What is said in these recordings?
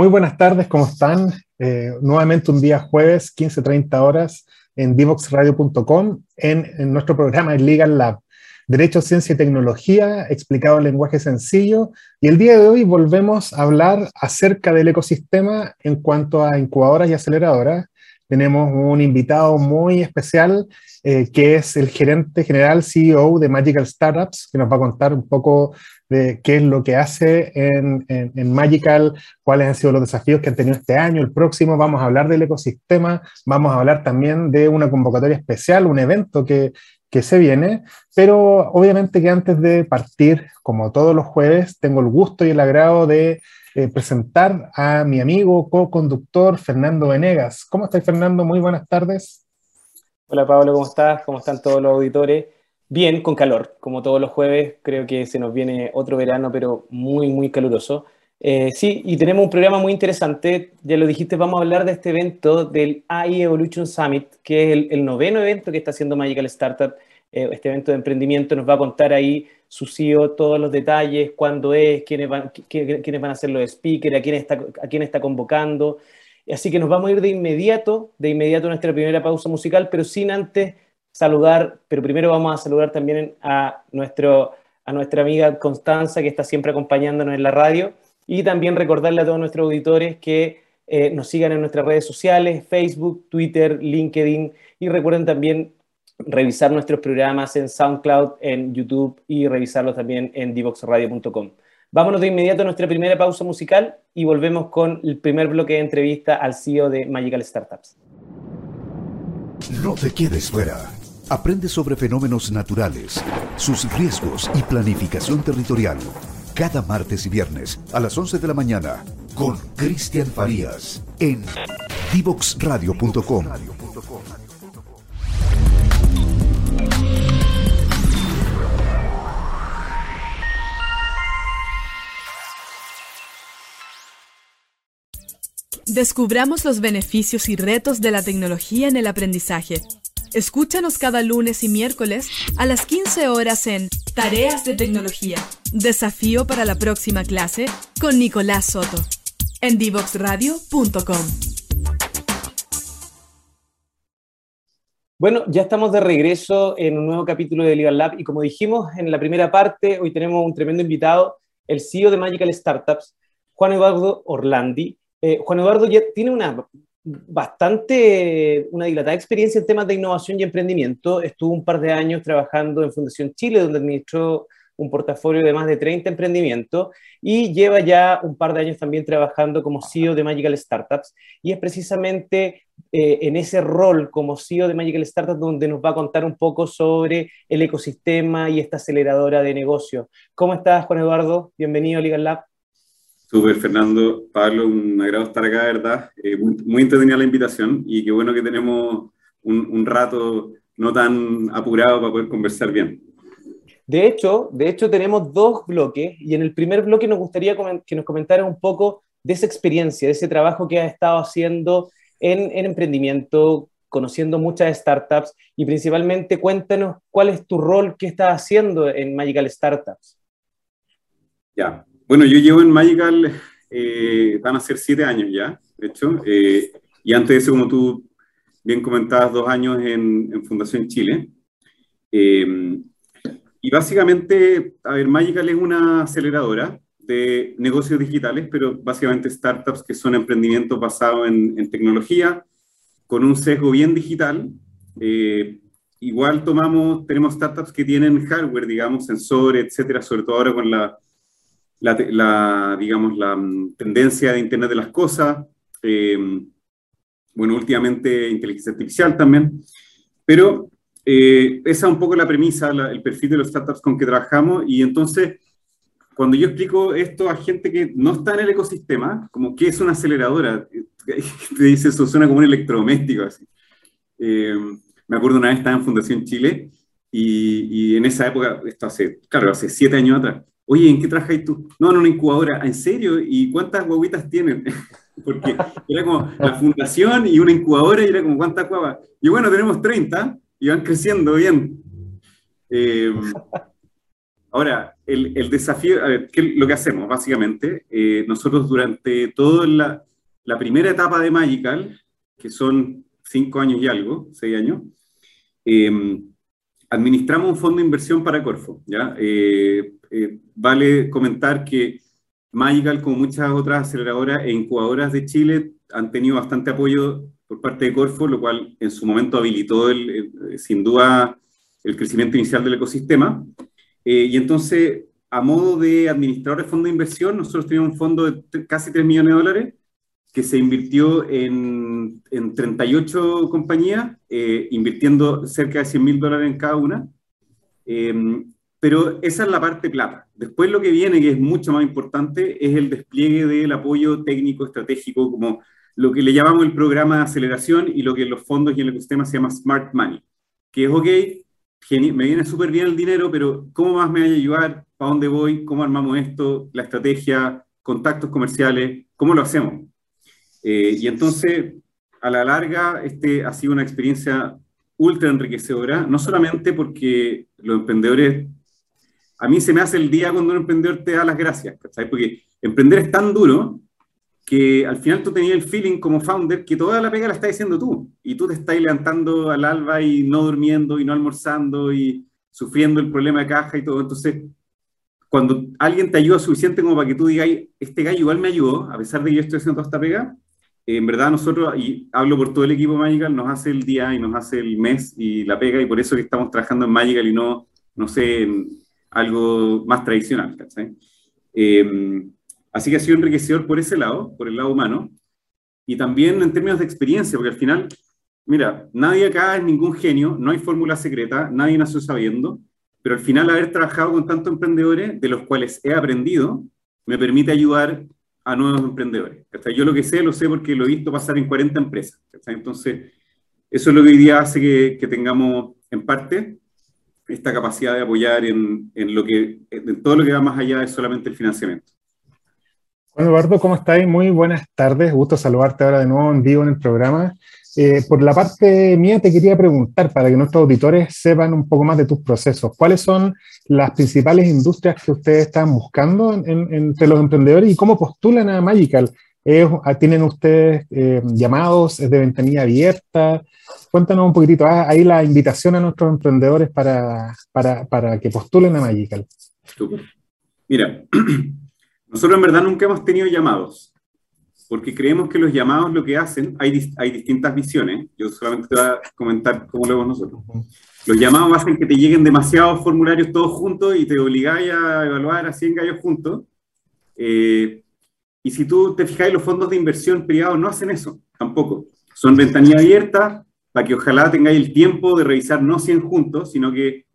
Muy buenas tardes, ¿cómo están? Eh, nuevamente un día jueves, 15.30 horas, en divoxradio.com, en, en, nuestro programa Legal Lab. Derecho, Ciencia y Tecnología, explicado en lenguaje sencillo. Y el día de hoy volvemos a hablar acerca del ecosistema en cuanto a incubadoras y aceleradoras. Tenemos un invitado muy especial, eh, que es el gerente general CEO de Magical Startups, que nos va a contar un poco de qué es lo que hace en, en, en, Magical, cuáles han sido los desafíos que han tenido este año, el próximo. Vamos a hablar del ecosistema, vamos a hablar también de una convocatoria especial, un evento que, que se viene, pero obviamente que antes de partir, como todos los jueves, tengo el gusto y el agrado de eh, presentar a mi amigo co-conductor Fernando Venegas. ¿Cómo estás, Fernando? Muy buenas tardes. Hola, Pablo, ¿cómo estás? ¿Cómo están todos los auditores? Bien, con calor, como todos los jueves, creo que se nos viene otro verano, pero muy, muy caluroso. Eh, sí, y tenemos un programa muy interesante, ya lo dijiste, vamos a hablar de este evento del AI Evolution Summit, que es el, el noveno evento que está haciendo Magical Startup, eh, este evento de emprendimiento, nos va a contar ahí su CEO todos los detalles, cuándo es, quiénes van, quiénes van a ser los speakers, a quién, está, a quién está convocando. Así que nos vamos a ir de inmediato, de inmediato a nuestra primera pausa musical, pero sin antes saludar, pero primero vamos a saludar también a, nuestro, a nuestra amiga Constanza, que está siempre acompañándonos en la radio, y también recordarle a todos nuestros auditores que eh, nos sigan en nuestras redes sociales, Facebook, Twitter, LinkedIn, y recuerden también revisar nuestros programas en SoundCloud, en YouTube y revisarlos también en divoxradio.com. Vámonos de inmediato a nuestra primera pausa musical y volvemos con el primer bloque de entrevista al CEO de Magical Startups. No te quedes fuera. Aprende sobre fenómenos naturales, sus riesgos y planificación territorial. Cada martes y viernes a las 11 de la mañana con Cristian Farías en divoxradio.com. Descubramos los beneficios y retos de la tecnología en el aprendizaje. Escúchanos cada lunes y miércoles a las 15 horas en Tareas de Tecnología. Desafío para la próxima clase con Nicolás Soto. En divoxradio.com. Bueno, ya estamos de regreso en un nuevo capítulo de Legal Lab y como dijimos en la primera parte, hoy tenemos un tremendo invitado, el CEO de Magical Startups, Juan Eduardo Orlandi, eh, Juan Eduardo ya tiene una bastante, una dilatada experiencia en temas de innovación y emprendimiento. Estuvo un par de años trabajando en Fundación Chile, donde administró un portafolio de más de 30 emprendimientos y lleva ya un par de años también trabajando como CEO de Magical Startups. Y es precisamente eh, en ese rol como CEO de Magical Startups donde nos va a contar un poco sobre el ecosistema y esta aceleradora de negocios. ¿Cómo estás, Juan Eduardo? Bienvenido a Legal Lab. Súper, Fernando. Pablo, un agrado estar acá, ¿verdad? Eh, muy, muy, entretenida la invitación y qué bueno que tenemos un, un, rato no tan apurado para poder conversar bien. De hecho, de hecho, tenemos dos bloques y en el primer bloque nos gustaría que nos comentara un poco de esa experiencia, de ese trabajo que has estado haciendo en, en emprendimiento, conociendo muchas startups y principalmente cuéntanos cuál es tu rol, qué estás haciendo en Magical Startups. Ya, bueno, yo llevo en Magical, eh, van a ser siete años ya, de hecho, eh, y antes de eso, como tú bien comentabas, dos años en, en Fundación Chile. Eh, y básicamente, a ver, Magical es una aceleradora de negocios digitales, pero básicamente startups que son emprendimientos basados en, en tecnología, con un sesgo bien digital. Eh, igual tomamos, tenemos startups que tienen hardware, digamos, sensores, etcétera, sobre todo ahora con la la, la, digamos, la mm, tendencia de Internet de las Cosas, eh, bueno, últimamente inteligencia artificial también, pero eh, esa es un poco la premisa, la, el perfil de los startups con que trabajamos y entonces cuando yo explico esto a gente que no está en el ecosistema, como qué es una aceleradora, te dice eso suena como un electrodoméstico así. Eh, me acuerdo una vez estaba en Fundación Chile y, y, en esa época, esto hace, claro, hace siete años atrás, Oye, ¿en qué trabajas tú? No, en una incubadora. ¿En serio? ¿Y cuántas guaguitas tienen? porque era como la fundación y una incubadora y era como cuántas cuevas. Y bueno, tenemos 30 y van creciendo bien. Eh, ahora, el, el, desafío, a ver, ¿qué lo que hacemos básicamente? Eh, nosotros durante toda la, la, primera etapa de Magical, que son cinco años y algo, seis años, eh, administramos un fondo de inversión para Corfo. ¿ya? Vale comentar que Magical, como muchas otras aceleradoras e incubadoras de Chile, han tenido bastante apoyo por parte de Corfo, lo cual en su momento habilitó el, sin duda el crecimiento inicial del ecosistema. Eh, y entonces, a modo de administrador de fondo de inversión, nosotros teníamos un fondo de casi 3 millones de dólares que se invirtió en, en 38 compañías, eh, invirtiendo cerca de 100 mil dólares en cada una. Pero esa es la parte plata. Después lo que viene, que es mucho más importante, es el despliegue del apoyo técnico estratégico, como lo que le llamamos el programa de aceleración y lo que en los fondos y en el ecosistema se llama Smart Money, que es, ok, me viene súper bien el dinero, pero ¿cómo más me va a ayudar? ¿Para dónde voy? ¿Cómo armamos esto? La estrategia, contactos comerciales, ¿cómo lo hacemos? Eh, y entonces, a la larga, este ha sido una experiencia ultra enriquecedora, no solamente porque los emprendedores a mí se me hace el día cuando un emprendedor te da las gracias, ¿sabes? Porque emprender es tan duro que al final tú tenías el feeling como founder que toda la pega la estás haciendo tú y tú te estás levantando al alba y no durmiendo y no almorzando y sufriendo el problema de caja y todo. Entonces, cuando alguien te ayuda suficiente como para que tú digas, este gallo igual me ayudó, a pesar de que yo estoy haciendo toda esta pega, en verdad nosotros, y hablo por todo el equipo Magical, nos hace el día y nos hace el mes y la pega y por eso que estamos trabajando en Magical y no, no sé, en, algo más tradicional. Eh, así que ha sido enriquecedor por ese lado, por el lado humano, y también en términos de experiencia, porque al final, mira, nadie acá es ningún genio, no hay fórmula secreta, nadie nació sabiendo, pero al final haber trabajado con tantos emprendedores, de los cuales he aprendido, me permite ayudar a nuevos emprendedores. Yo lo que sé, lo sé porque lo he visto pasar en 40 empresas. Entonces, eso es lo que hoy día hace que tengamos, en parte, esta capacidad de apoyar en, en, lo que, en todo lo que va más allá de solamente el financiamiento. Bueno, Eduardo, ¿cómo estáis? Muy buenas tardes. Gusto saludarte ahora de nuevo en vivo en el programa. Eh, por la parte mía te quería preguntar, para que nuestros auditores sepan un poco más de tus procesos, ¿cuáles son las principales industrias que ustedes están buscando entre los emprendedores y cómo postulan a Magical? ¿Tienen ustedes eh, llamados? ¿Es de ventanilla abierta? Cuéntanos un poquitito, ah, ahí la invitación a nuestros emprendedores para, para, para que postulen a Magical. Mira, nosotros en verdad nunca hemos tenido llamados, porque creemos que los llamados lo que hacen, hay, hay distintas visiones, yo solamente te voy a comentar cómo lo vemos nosotros. Los llamados hacen que te lleguen demasiados formularios todos juntos y te obligáis a evaluar a 100 gallos juntos. Eh, y si tú te fijas, los fondos de inversión privados no hacen eso, tampoco. Son ventanilla abierta para que ojalá tengáis el tiempo de revisar no 100 juntos, sino que,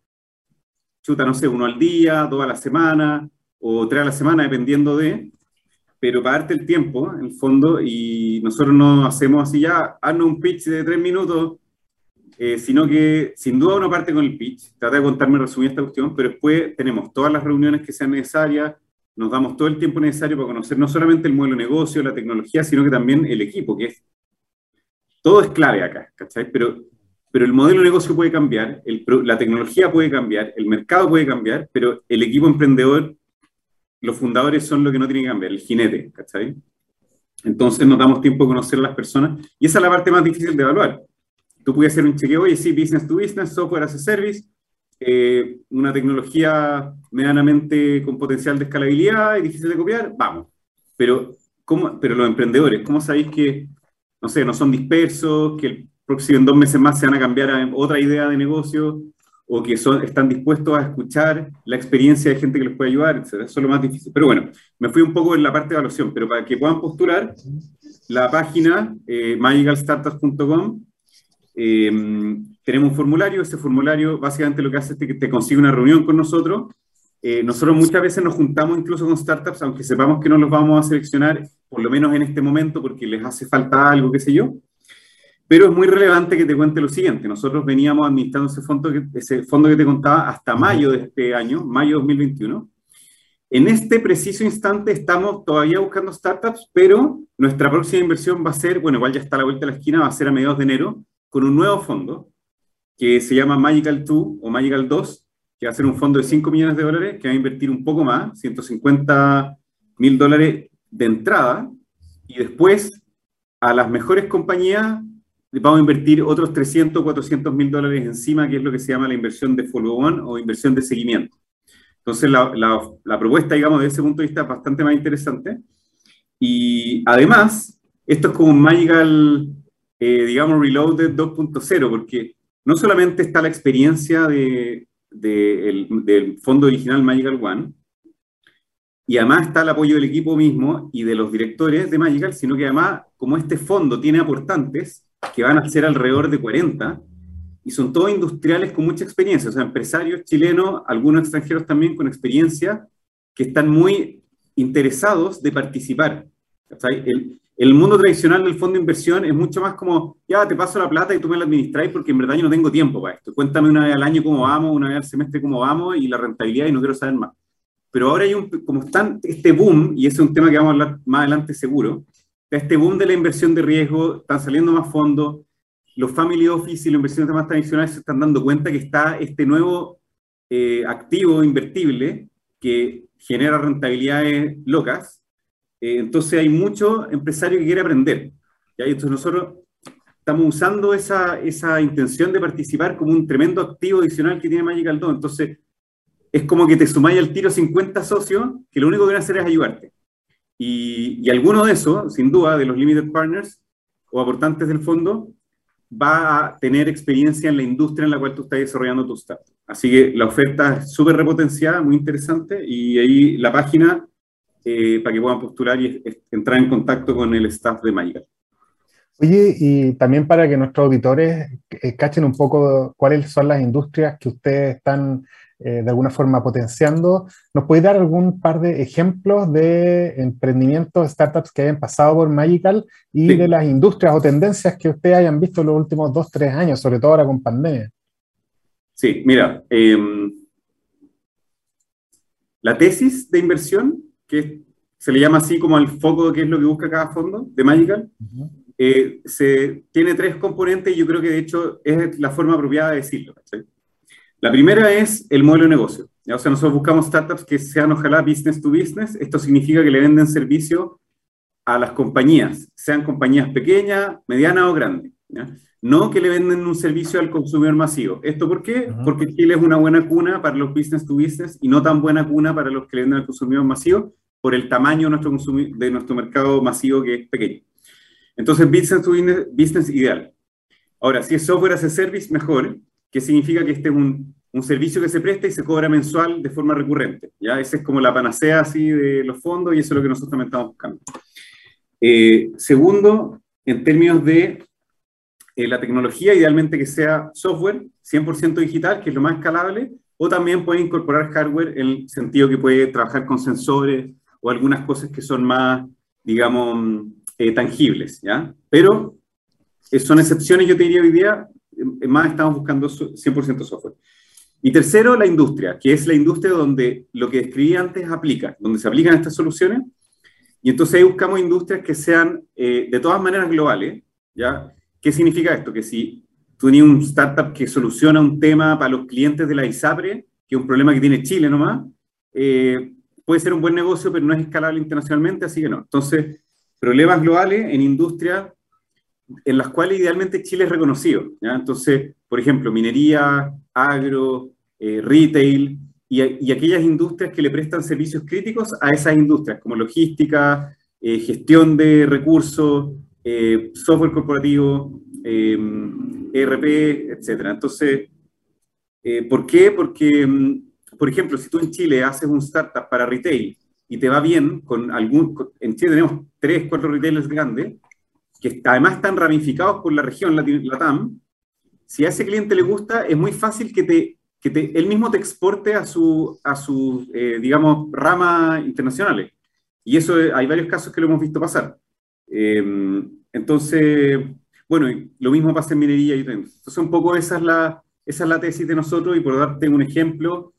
chuta, no sé, uno al día, dos a la semana, o tres a la semana, dependiendo de, pero para darte el tiempo, en el fondo, y nosotros no hacemos así ya, haznos un pitch de tres minutos, eh, sino que sin duda uno parte con el pitch, trata de contarme resumir esta cuestión, pero después tenemos todas las reuniones que sean necesarias, nos damos todo el tiempo necesario para conocer no solamente el modelo de negocio, la tecnología, sino que también el equipo, que es, todo es clave acá, ¿cachai? Pero, pero el modelo de negocio puede cambiar, la tecnología puede cambiar, el mercado puede cambiar, pero el equipo emprendedor, los fundadores son lo que no tienen que cambiar, el jinete, ¿cachai? Entonces nos damos tiempo a conocer a las personas y esa es la parte más difícil de evaluar. Tú puedes hacer un chequeo, oye, sí, business to business, software as a service, eh, una tecnología medianamente con potencial de escalabilidad y difícil de copiar, vamos. Pero, ¿cómo, pero los emprendedores, ¿cómo sabéis que, no sé, no son dispersos, que el próximo en dos meses más se van a cambiar a otra idea de negocio o que son, están dispuestos a escuchar la experiencia de gente que les puede ayudar, Eso es lo más difícil. Pero bueno, me fui un poco en la parte de evaluación, pero para que puedan postular, la página eh, magicalstartups.com eh, tenemos un formulario, ese formulario básicamente lo que hace es que te consigue una reunión con nosotros. Eh, nosotros muchas veces nos juntamos incluso con startups, aunque sepamos que no los vamos a seleccionar, por lo menos en este momento, porque les hace falta algo, qué sé yo. Pero es muy relevante que te cuente lo siguiente. Nosotros veníamos administrando ese fondo que, ese fondo que te contaba hasta mayo de este año, mayo 2021. en este preciso instante estamos todavía buscando startups, pero nuestra próxima inversión va a ser, bueno, igual ya está a la vuelta de la esquina, va a ser a mediados de enero, con un nuevo fondo que se llama Magical 2 o Magical 2, que va a ser un fondo de 5 millones de dólares, que va a invertir un poco más, 150 mil dólares de entrada, y después a las mejores compañías vamos a invertir otros 300 o 400 mil dólares encima, que es lo que se llama la inversión de follow-on o inversión de seguimiento. Entonces, la, la, propuesta, digamos, desde ese punto de vista es bastante más interesante. Y además, esto es como un Magical, eh, digamos, Reloaded 2.0, porque no solamente está la experiencia de, del fondo original Magical One, y además está el apoyo del equipo mismo y de los directores de Magical, sino que además, como este fondo tiene aportantes, que van a ser alrededor de 40, y son todos industriales con mucha experiencia, o sea, empresarios chilenos, algunos extranjeros también con experiencia, que están muy interesados de participar. El, el, mundo tradicional del fondo de inversión es mucho más como, ya te paso la plata y tú me la administráis porque en verdad yo no tengo tiempo para esto. Cuéntame una vez al año cómo vamos, una vez al semestre cómo vamos y la rentabilidad y no quiero saber más. Pero ahora hay un, como están este boom, y ese es un tema que vamos a hablar más adelante seguro, este boom de la inversión de riesgo, están saliendo más fondos, los family office y las inversiones más tradicionales se están dando cuenta que está este nuevo eh, activo invertible que genera rentabilidades locas. Eh, entonces hay mucho empresario que quiere aprender. ¿ya? entonces nosotros estamos usando esa, esa intención de participar como un tremendo activo adicional que tiene Magical 2. Entonces es como que te sumáis al tiro 50 socios que lo único que van a hacer es ayudarte. Y, y alguno de esos, sin duda, de los limited partners o aportantes del fondo, va a tener experiencia en la industria en la cual tú estás desarrollando tu startup. Así que la oferta es súper repotenciada, muy interesante, y ahí la página eh, para que puedan postular y entrar en contacto con el staff de Magical. Oye, y también para que nuestros auditores eh, cachen un poco cuáles son las industrias que ustedes están eh, de alguna forma potenciando. ¿Nos puede dar algún par de ejemplos de emprendimientos, startups que hayan pasado por Magical y de las industrias o tendencias que ustedes hayan visto en los últimos dos, tres años, sobre todo ahora con pandemia? Sí, mira, em, la tesis de inversión, que se le llama así como al foco de qué es lo que busca cada fondo de Magical, eh, se, tiene tres componentes y yo creo que de hecho es la forma apropiada de decirlo. La primera es el modelo de negocio. O sea, nosotros buscamos startups que sean ojalá business to business. Esto significa que le venden servicio a las compañías, sean compañías pequeñas, medianas o grandes. No que le venden un servicio al consumidor masivo. ¿Esto por qué? Porque Chile es una buena cuna para los business to business y no tan buena cuna para los que le venden al consumidor masivo por el tamaño de nuestro, de nuestro mercado masivo que es pequeño. Entonces, business to business, business ideal. Ahora, si es software as a service, mejor que significa que este es un, un, servicio que se presta y se cobra mensual de forma recurrente. ¿ya? Esa es como la panacea así de los fondos y eso es lo que nosotros también estamos buscando. Eh, segundo, en términos de eh, la tecnología, idealmente que sea software 100% digital, que es lo más escalable, o también puede incorporar hardware en el sentido que puede trabajar con sensores o algunas cosas que son más, digamos, eh, tangibles, ¿ya? Pero son excepciones, yo te diría hoy día, más estamos buscando 100% software. Y tercero, la industria, que es la industria donde lo que describí antes aplica, donde se aplican estas soluciones. Y entonces buscamos industrias que sean eh, de todas maneras globales. ¿ya? ¿Qué significa esto? Que si tú tienes un startup que soluciona un tema para los clientes de la ISAPRE, que es un problema que tiene Chile nomás, eh, puede ser un buen negocio, pero no es escalable internacionalmente, así que no. Entonces, problemas globales en industria en las cuales idealmente Chile es reconocido. Entonces, por ejemplo, minería, agro, eh, retail y, aquellas industrias que le prestan servicios críticos a esas industrias, como logística, eh, gestión de recursos, eh, software corporativo, ERP, etc. Entonces, ¿por qué? Porque, mm, por ejemplo, si tú en Chile haces un startup para retail y te va bien, con algún, en Chile tenemos tres, cuatro retailers grandes, que además están ramificados por la región LATAM, si a ese cliente le gusta, es muy fácil que, te, que te, él mismo te exporte a sus, a su, eh, digamos, ramas internacionales. Y eso eh, hay varios casos que lo hemos visto pasar. Em, entonces, bueno, lo mismo pasa en minería y Entonces, un poco esa es la, esa es la tesis de nosotros y por darte un ejemplo,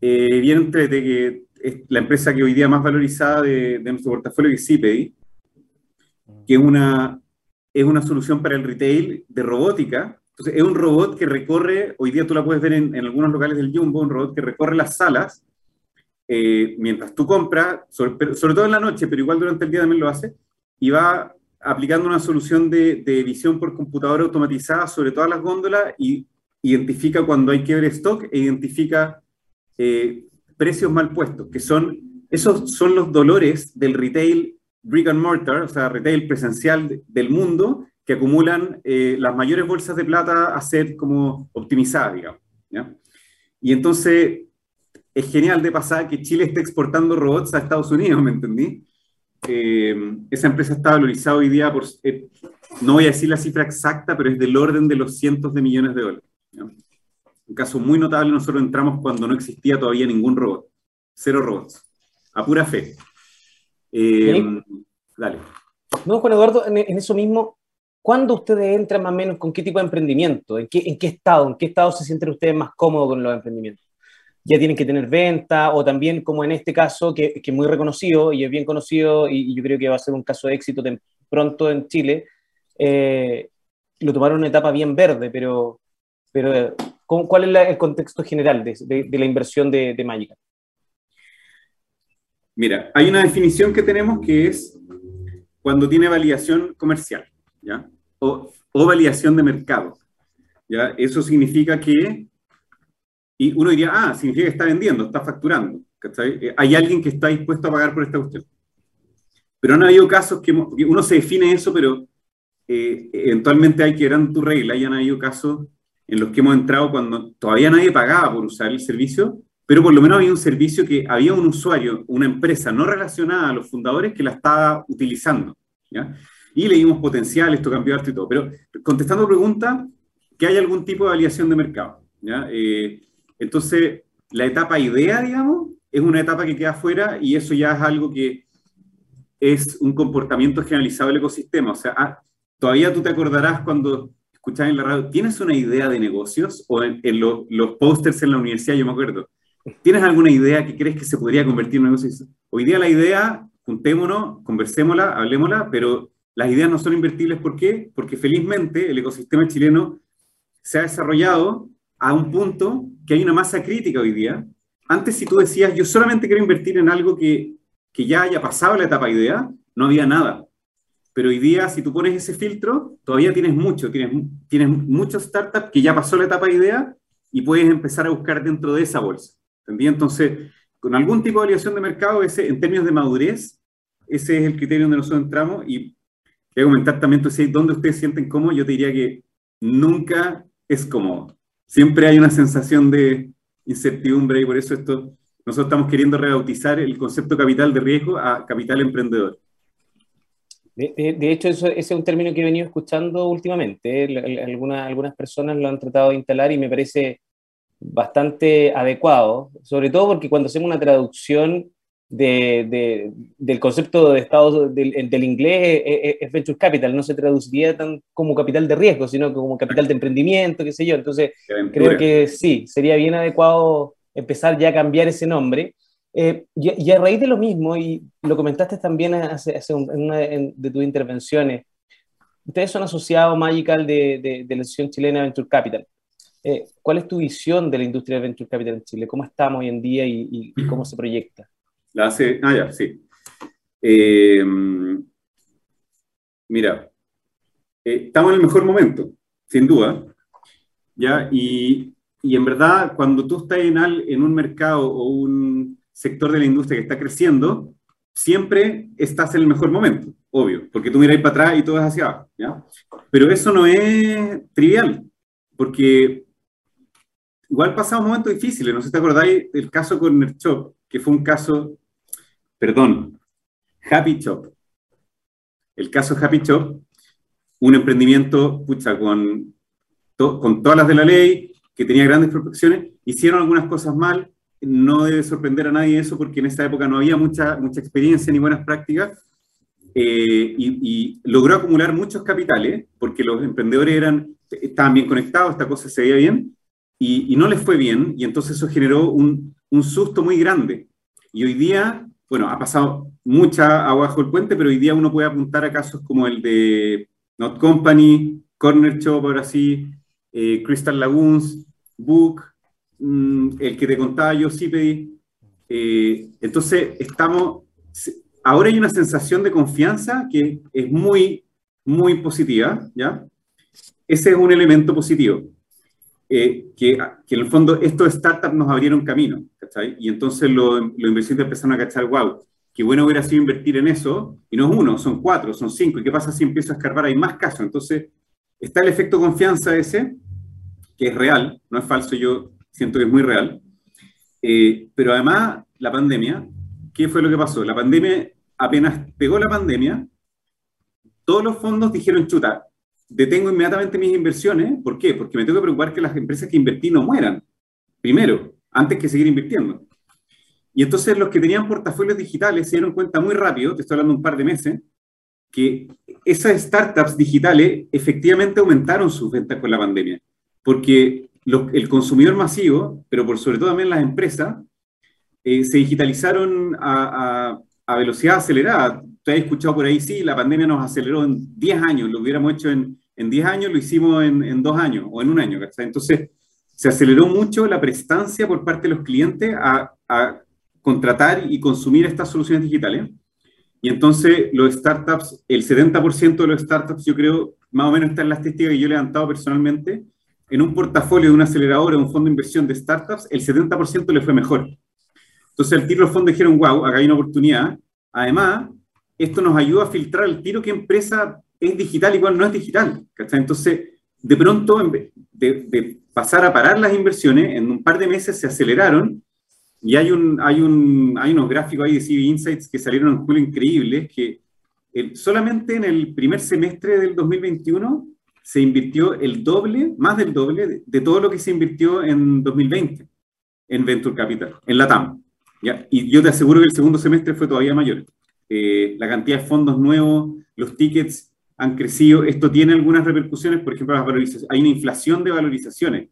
eh, bien de que la empresa que hoy día más valorizada de, nuestro portafolio, que es CPI, que es una, es una solución para el retail de robótica. Entonces, es un robot que recorre, hoy día tú la puedes ver en, algunos locales del Jumbo, un robot que recorre las salas eh, mientras tú compras, sobre, sobre, todo en la noche, pero igual durante el día también lo hace, y va aplicando una solución de, de visión por computadora automatizada sobre todas las góndolas y identifica cuando hay ver stock e identifica eh, precios mal puestos, que son, esos son los dolores del retail brick and mortar, o sea, retail presencial del mundo, que acumulan eh, las mayores bolsas de plata a ser como optimizadas, digamos. Y entonces es genial de pasar que Chile esté exportando robots a Estados Unidos, ¿me entendí? Eh, esa empresa está valorizada hoy día por, no voy a decir la cifra exacta, pero es del orden de los cientos de millones de dólares. Un caso muy notable, nosotros entramos cuando no existía todavía ningún robot. Cero robots. A pura fe. Eh, dale. No, Juan Eduardo, en, eso mismo, ¿cuándo ustedes entran más o menos con qué tipo de emprendimiento? ¿En qué, ¿En qué estado? ¿En qué estado se sienten ustedes más cómodos con los emprendimientos? ¿Ya tienen que tener venta? O también, como en este caso, que, que es muy reconocido y es bien conocido, y, yo creo que va a ser un caso de éxito pronto en Chile, eh, lo tomaron una etapa bien verde, pero pero, ¿cuál es el contexto general de, la inversión de, de Magica? Mira, hay una definición que tenemos que es cuando tiene validación comercial, ¿ya? O, validación de mercado, ¿ya? Eso significa que, y uno diría, ah, significa que está vendiendo, está facturando, eh, Hay alguien que está dispuesto a pagar por esta cuestión. Pero no ha habido casos que, uno se define eso, pero eh, eventualmente hay que ver tu regla, y han habido casos en los que hemos entrado cuando todavía nadie pagaba por usar el servicio, pero por lo menos había un servicio que había un usuario, una empresa no relacionada a los fundadores que la estaba utilizando. ¿ya? Y le dimos potencial, esto cambió harto y todo. Pero contestando pregunta, que hay algún tipo de validación de mercado. ¿ya? Eh, entonces, la etapa idea, digamos, es una etapa que queda fuera y eso ya es algo que es un comportamiento generalizado del ecosistema. O sea, ah, todavía tú te acordarás cuando escuchaba en la radio, ¿tienes una idea de negocios? O en, los pósters en la universidad, yo me acuerdo, ¿tienes alguna idea que crees que se podría convertir en un negocio? Hoy día la idea, juntémonos, conversémosla, hablemosla, pero las ideas no son invertibles. ¿Por qué? Porque felizmente el ecosistema chileno se ha desarrollado a un punto que hay una masa crítica hoy día. Antes, si tú decías, yo solamente quiero invertir en algo que, que ya haya pasado la etapa idea, no había nada. Pero hoy día, si tú pones ese filtro, todavía tienes mucho, tienes, tienes muchos startups que ya pasó la etapa de idea y puedes empezar a buscar dentro de esa bolsa. ¿entendí? Entonces, con algún tipo de validación de mercado, ese, en términos de madurez, ese es el criterio donde nosotros entramos. Y voy a comentar también, dónde ustedes sienten cómodo, yo te diría que nunca es cómodo. Siempre hay una sensación de incertidumbre y por eso esto, nosotros estamos queriendo rebautizar el concepto capital de riesgo a capital emprendedor. De, hecho, eso, ese es un término que he venido escuchando últimamente. Algunas, algunas personas lo han tratado de instalar y me parece bastante adecuado, sobre todo porque cuando hacemos una traducción de, del concepto de estado del, del inglés es, venture capital, no se traduciría tan como capital de riesgo, sino como capital de emprendimiento, qué sé yo. Entonces, creo que sí, sería bien adecuado empezar ya a cambiar ese nombre. Eh, y, a raíz de lo mismo, y lo comentaste también hace, en una de, tus intervenciones, ustedes son asociados Magical de, de, de la Asociación Chilena Venture Capital. Eh, ¿Cuál es tu visión de la industria de Venture Capital en Chile? ¿Cómo estamos hoy en día y, cómo se proyecta? La hace, ah, ya, sí. Eh, mira, estamos en el mejor momento, sin duda. ¿ya? Y, y en verdad, cuando tú estás en, en un mercado o un sector de la industria que está creciendo, siempre estás en el mejor momento, obvio, porque tú miras para atrás y todo es hacia abajo, ¿ya? Pero eso no es trivial, porque igual pasamos momentos difíciles, no sé si te acordáis del caso con Shop, que fue un caso, perdón, Happy Shop. El caso Happy Shop, un emprendimiento, pucha, con, todas las de la ley, que tenía grandes prospecciones, hicieron algunas cosas mal, no debe sorprender a nadie eso porque en esta época no había mucha, mucha experiencia ni buenas prácticas eh, y, logró acumular muchos capitales porque los emprendedores eran, estaban bien conectados, esta cosa se veía bien y, no les fue bien y entonces eso generó un, un, susto muy grande. Y hoy día, bueno, ha pasado mucha agua bajo el puente, pero hoy día uno puede apuntar a casos como el de Not Company, Corner Shop, ahora sí, eh, Crystal Lagoons, Book, mm, el que te contaba yo, CPD. Eh, entonces, estamos, ahora hay una sensación de confianza que es muy, muy positiva, ¿ya? Ese es un elemento positivo. Eh, que, en el fondo estos startups nos abrieron camino, ¿cachai? Y entonces los, inversionistas empezaron a cachar, wow, qué bueno hubiera sido invertir en eso, y no es uno, son cuatro, son cinco, ¿y qué pasa si empiezo a escarbar? Hay más casos, entonces está el efecto confianza ese, que es real, no es falso, yo siento que es muy real, eh, pero además la pandemia, ¿qué fue lo que pasó? La pandemia, apenas pegó la pandemia, todos los fondos dijeron, chuta, detengo inmediatamente mis inversiones. ¿Por qué? Porque me tengo que preocupar que las empresas que invertí no mueran, primero, antes que seguir invirtiendo. Y entonces los que tenían portafolios digitales se dieron cuenta muy rápido, te estoy hablando un par de meses, que esas startups digitales efectivamente aumentaron sus ventas con la pandemia, porque el consumidor masivo, pero por sobre todo también las empresas, eh, se digitalizaron a, a, velocidad acelerada. Te has escuchado por ahí, sí, la pandemia nos aceleró en 10 años, lo hubiéramos hecho en, en 10 años, lo hicimos en, en 2 años o en un año. Entonces, se aceleró mucho la prestancia por parte de los clientes a, a contratar y consumir estas soluciones digitales. Y entonces los startups, el 70% de los startups, yo creo, más o menos está en la estadística que yo he levantado personalmente, en un portafolio de una aceleradora, un fondo de inversión de startups, el 70% le fue mejor. Entonces el tiro los fondos dijeron, wow, acá hay una oportunidad. Además, esto nos ayuda a filtrar el tiro qué empresa es digital y cuál no es digital. Entonces, de pronto, de, pasar a parar las inversiones, en un par de meses se aceleraron y hay, un, hay, un, hay unos gráficos ahí de CB Insights que salieron en julio increíbles, que solamente en el primer semestre del 2021 se invirtió el doble, más del doble, de, todo lo que se invirtió en 2020 en Venture Capital, en la TAM. Y yo te aseguro que el segundo semestre fue todavía mayor. Eh, la cantidad de fondos nuevos, los tickets han crecido. Esto tiene algunas repercusiones, por ejemplo, las valorizaciones. hay una inflación de valorizaciones.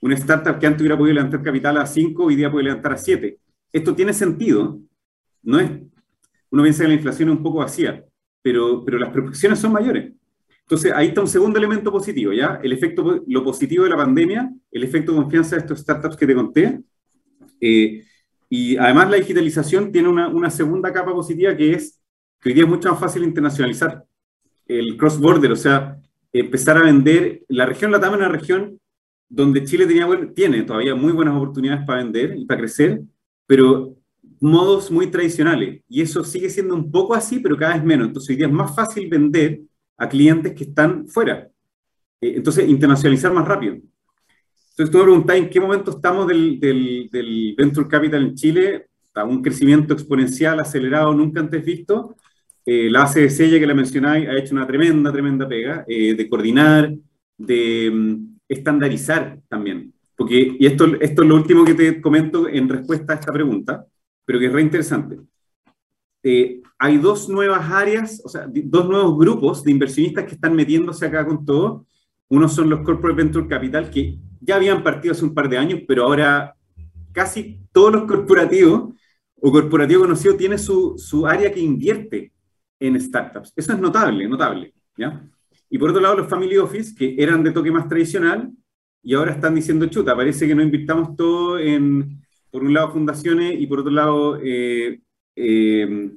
Una startup que antes hubiera podido levantar capital a 5, hoy día puede levantar a 7. Esto tiene sentido. No es, uno piensa que la inflación es un poco vacía, pero, pero las proyecciones son mayores. Entonces, ahí está un segundo elemento positivo, ¿ya? El efecto, lo positivo de la pandemia, el efecto de confianza de estos startups que te conté. Eh, y además la digitalización tiene una, una, segunda capa positiva que es que hoy día es mucho más fácil internacionalizar el cross-border, o sea, empezar a vender. La región Latam es una región donde Chile tenía, tiene todavía muy buenas oportunidades para vender y para crecer, pero modos muy tradicionales. Y eso sigue siendo un poco así, pero cada vez menos. Entonces hoy día es más fácil vender a clientes que están fuera. Eh, entonces, internacionalizar más rápido. Entonces, tú me preguntás en qué momento estamos del, del, del, Venture Capital en Chile, a un crecimiento exponencial acelerado nunca antes visto. Eh, la ACDC, ya que la mencionáis, ha hecho una tremenda, tremenda pega eh, de coordinar, de mm, estandarizar también. Porque, y esto, esto es lo último que te comento en respuesta a esta pregunta, pero que es re interesante. Eh, hay dos nuevas áreas, o sea, dos nuevos grupos de inversionistas que están metiéndose acá con todo. Uno son los Corporate Venture Capital, que ya habían partido hace un par de años, pero ahora casi todos los corporativos o corporativo conocido tiene su, su área que invierte en startups. Eso es notable, notable. ¿ya? Y por otro lado, los family office, que eran de toque más tradicional, y ahora están diciendo, chuta, parece que no invirtamos todo en, por un lado, fundaciones y por otro lado, eh, eh,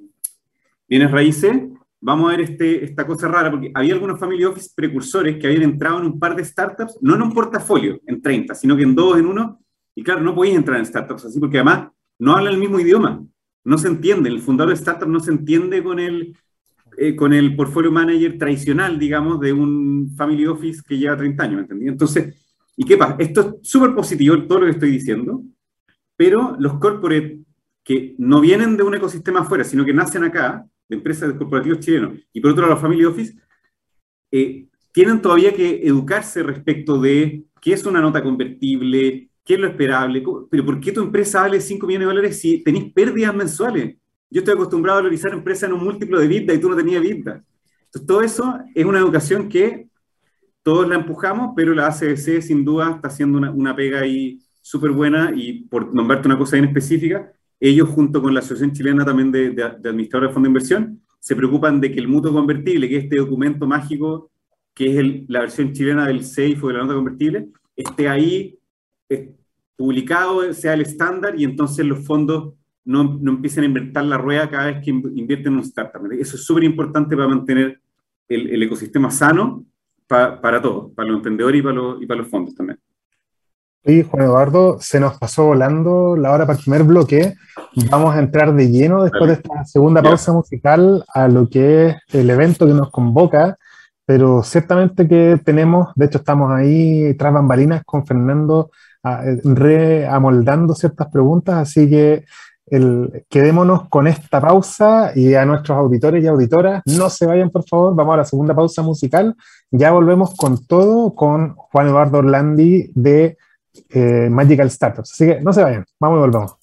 bienes raíces. Vamos a ver este, esta cosa rara, porque había algunos family office precursores que habían entrado en un par de startups, no en un portafolio, en 30, sino que en dos, en uno. Y claro, no podéis entrar en startups así, porque además no hablan el mismo idioma. No se entiende. El fundador de startup no se entiende con el, eh, con el portfolio manager tradicional, digamos, de un family office que lleva 30 años, ¿me entendí? Entonces, ¿y qué pasa? Esto es súper positivo, todo lo que estoy diciendo, pero los corporate que no vienen de un ecosistema afuera, sino que nacen acá, de empresas de corporativos chilenos, y por otro lado los family office, eh, tienen todavía que educarse respecto de qué es una nota convertible, qué es lo esperable, pero ¿por qué tu empresa vale 5 millones de dólares si tenéis pérdidas mensuales? Yo estoy acostumbrado a valorizar empresas en un múltiplo de vida y tú no tenías vida. Entonces, todo eso es una educación que todos la empujamos, pero la ACDC sin duda está haciendo una, una pega ahí súper buena y por nombrarte una cosa bien específica, ellos junto con la Asociación Chilena también de, de, Administradores de Fondos de Inversión, se preocupan de que el mutuo convertible, que es este documento mágico, que es la versión chilena del SEIF o de la nota convertible, esté ahí publicado, sea el estándar y entonces los fondos no, no, empiecen a invertir la rueda cada vez que invierten en un startup. Eso es súper importante para mantener el, ecosistema sano para todos, para los emprendedores y para los, y para los fondos también. Y Juan Eduardo, se nos pasó volando la hora para el primer bloque. Vamos a entrar de lleno después de esta segunda pausa musical a lo que es el evento que nos convoca, pero ciertamente que tenemos, de hecho estamos ahí tras bambalinas con Fernando reamoldando ciertas preguntas, así que el, quedémonos con esta pausa y a nuestros auditores y auditoras, no se vayan por favor, vamos a la segunda pausa musical, ya volvemos con todo con Juan Eduardo Orlandi de eh, Magical Startups, así que no se vayan, vamos y volvemos.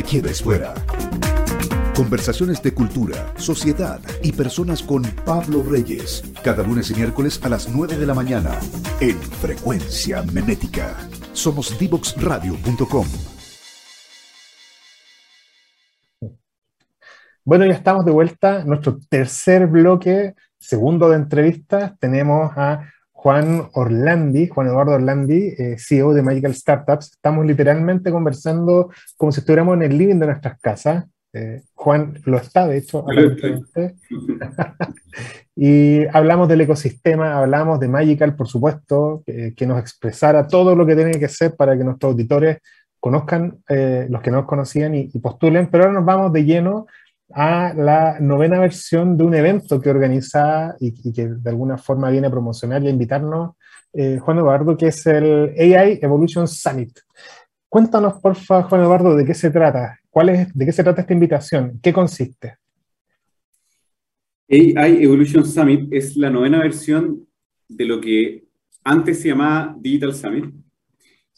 te quedes fuera. Conversaciones de cultura, sociedad y personas con Pablo Reyes. Cada lunes y miércoles a las 9 de la mañana en Frecuencia Menética. Somos divoxradio.com. Bueno, ya estamos de vuelta. Nuestro tercer bloque, segundo de entrevistas, tenemos a Juan Orlandi, Juan Eduardo Orlandi, eh, CEO de Magical Startups. Estamos literalmente conversando como si estuviéramos en el living de nuestras casas. Eh, Juan lo está, de hecho, y hablamos del ecosistema, hablamos de Magical, por supuesto, que nos expresara todo lo que tiene que ser para que nuestros auditores conozcan eh, los que no nos conocían y, postulen, pero ahora nos vamos de lleno a la novena versión de un evento que organiza y, que de alguna forma viene a promocionar y a invitarnos eh, Juan Eduardo, que es el AI Evolution Summit. Cuéntanos, porfa, Juan Eduardo, de qué se trata, cuál es, de qué se trata esta invitación, qué consiste. AI Evolution Summit es la novena versión de lo que antes se llamaba Digital Summit.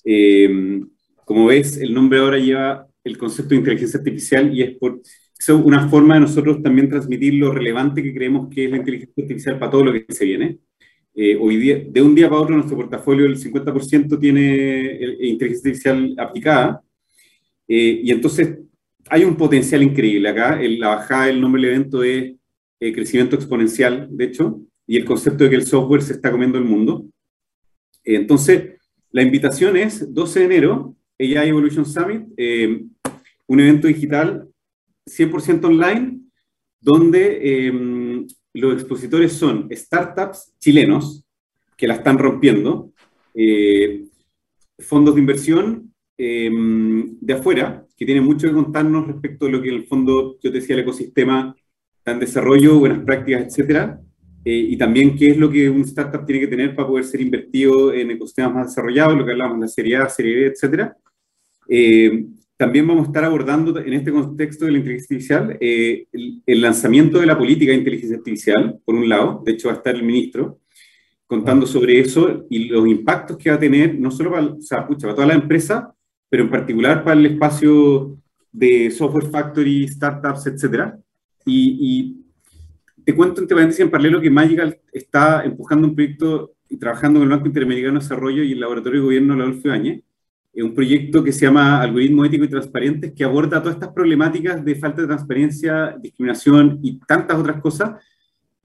Eh, como ves, el nombre ahora lleva el concepto de inteligencia artificial y es por es una forma de nosotros también transmitir lo relevante que creemos que es la inteligencia artificial para todo lo que se viene. Eh, hoy día, de un día para otro, nuestro portafolio, el 50% tiene inteligencia artificial aplicada. Eh, y entonces hay un potencial increíble acá. la bajada del nombre del evento es eh, crecimiento exponencial, de hecho, y el concepto de que el software se está comiendo el mundo. entonces, la invitación es 12 de enero, AI Evolution Summit, un evento digital 100% online, donde em, los expositores son startups chilenos que la están rompiendo, eh, fondos de inversión em, de afuera, que tienen mucho que contarnos respecto a lo que en el fondo, yo te decía, el ecosistema está en desarrollo, buenas prácticas, etcétera, eh, y también qué es lo que un startup tiene que tener para poder ser invertido en ecosistemas más desarrollados, lo que hablamos de la serie A, serie B, etcétera. También vamos a estar abordando en este contexto de la inteligencia artificial eh, el, lanzamiento de la política de inteligencia artificial, por un lado, de hecho va a estar el ministro contando sobre eso y los impactos que va a tener, no solo para, o sea, pucha, para toda la empresa, pero en particular para el espacio de software factory, startups, etc. Y, te cuento entre paréntesis en paralelo que Magical está empujando un proyecto y trabajando con el Banco Interamericano de Desarrollo y el Laboratorio de Gobierno de Adolfo Ibáñez, un proyecto que se llama Algoritmo Ético y Transparente, que aborda todas estas problemáticas de falta de transparencia, discriminación y tantas otras cosas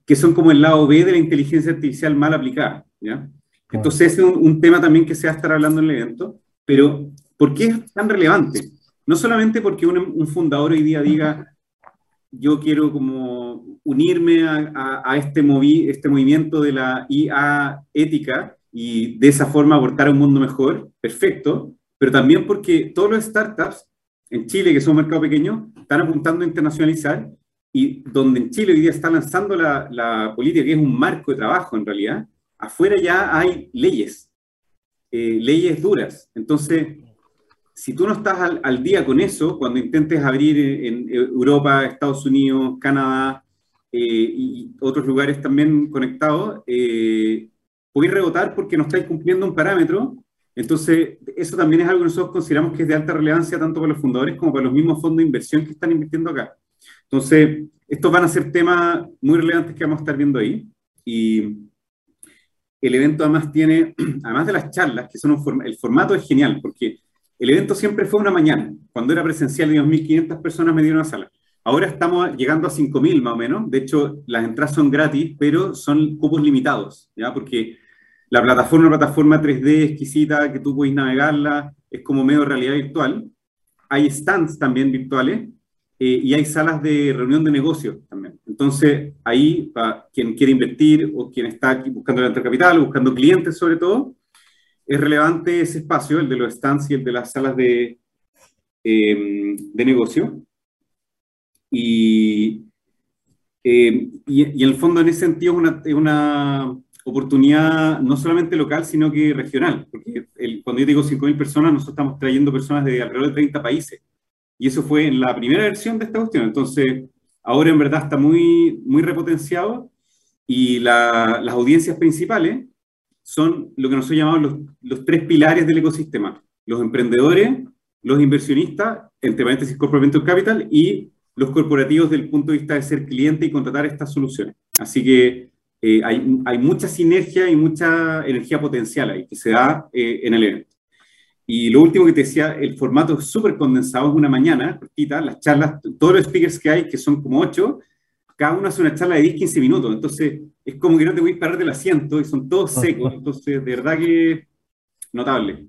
que son como el lado B de la inteligencia artificial mal aplicada. ¿ya? Entonces, es un, tema también que se va a estar hablando en el evento, pero ¿por qué es tan relevante? No solamente porque un, fundador hoy día diga, yo quiero como unirme a, a, este, movi este movimiento de la IA ética y de esa forma aportar un mundo mejor, perfecto, pero también porque todos los startups en Chile, que son un mercado pequeño, están apuntando a internacionalizar y donde en Chile hoy día está lanzando la, la política, que es un marco de trabajo en realidad, afuera ya hay leyes, eh, leyes duras. Entonces, si tú no estás al, día con eso, cuando intentes abrir en, Europa, Estados Unidos, Canadá eh, y otros lugares también conectados, eh, podéis rebotar porque no estáis cumpliendo un parámetro. Entonces, eso también es algo que nosotros consideramos que es de alta relevancia tanto para los fundadores como para los mismos fondos de inversión que están invirtiendo acá. Entonces, estos van a ser temas muy relevantes que vamos a estar viendo ahí. Y el evento además tiene, además de las charlas, que son un el formato es genial, porque el evento siempre fue una mañana. Cuando era presencial, 2.500 personas me dieron una sala. Ahora estamos llegando a 5.000 más o menos. De hecho, las entradas son gratis, pero son cupos limitados, ¿ya? Porque la plataforma, plataforma 3D exquisita que tú puedes navegarla, es como medio realidad virtual. Hay stands también virtuales eh, y hay salas de reunión de negocios también. Entonces, ahí, para quien quiere invertir o quien está aquí buscando levantar capital, buscando clientes sobre todo, es relevante ese espacio, el de los stands y el de las salas de, em, de negocio. Y, em, y, y, en el fondo, en ese sentido, es una, una, oportunidad no solamente local, sino que regional. Porque el, cuando yo digo 5.000 personas, nosotros estamos trayendo personas de alrededor de 30 países. Y eso fue en la primera versión de esta cuestión. Entonces, ahora en verdad está muy, muy repotenciado y la, las audiencias principales son lo que nosotros llamamos los, los, tres pilares del ecosistema. Los emprendedores, los inversionistas, entre paréntesis Corporate Capital, y los corporativos desde el punto de vista de ser cliente y contratar estas soluciones. Así que eh, hay, hay, mucha sinergia y mucha energía potencial ahí que se da eh, en el evento. Y lo último que te decía, el formato es súper condensado, es una mañana, cortita, las charlas, todos los speakers que hay, que son como ocho, cada uno hace una charla de 10, 15 minutos. Entonces, es como que no te voy a parar del asiento y son todos secos. Entonces, de verdad que notable.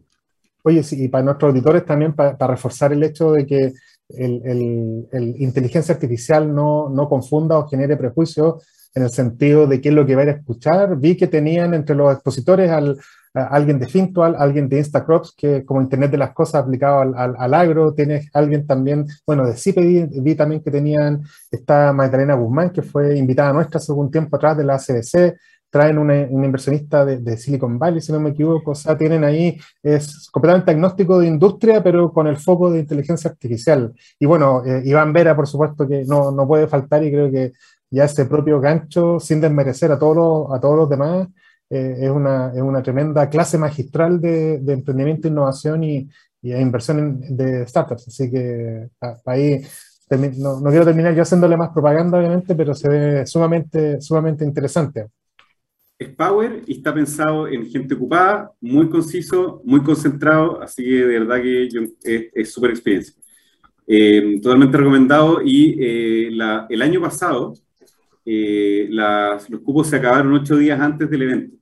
Oye, sí, y para nuestros auditores también, para, reforzar el hecho de que el, el, inteligencia artificial no, no, confunda o genere prejuicios en el sentido de qué es lo que va a a escuchar. Vi que tenían entre los expositores al, alguien de Fintual, alguien de Instacrops, que como Internet de las Cosas aplicado al, agro, tienes alguien también, bueno, de CIPE vi, también que tenían, está Magdalena Guzmán, que fue invitada nuestra hace algún tiempo atrás de la CBC, traen un inversionista de, Silicon Valley, si no me equivoco, o sea, tienen ahí, es completamente agnóstico de industria, pero con el foco de inteligencia artificial. Y bueno, eh, Iván Vera, por supuesto, que no, no puede faltar y creo que ya ese propio gancho, sin desmerecer a todos los, a todos los demás, eh, es, una, es, una, tremenda clase magistral de, de emprendimiento, innovación y, y inversión de startups. Así que ahí no, no, quiero terminar yo haciéndole más propaganda, obviamente, pero se ve sumamente, sumamente interesante. Es Power y está pensado en gente ocupada, muy conciso, muy concentrado, así que de verdad que yo, es súper experiencia. Eh, totalmente recomendado y eh, la, el año pasado eh, las, los cupos se acabaron ocho días antes del evento.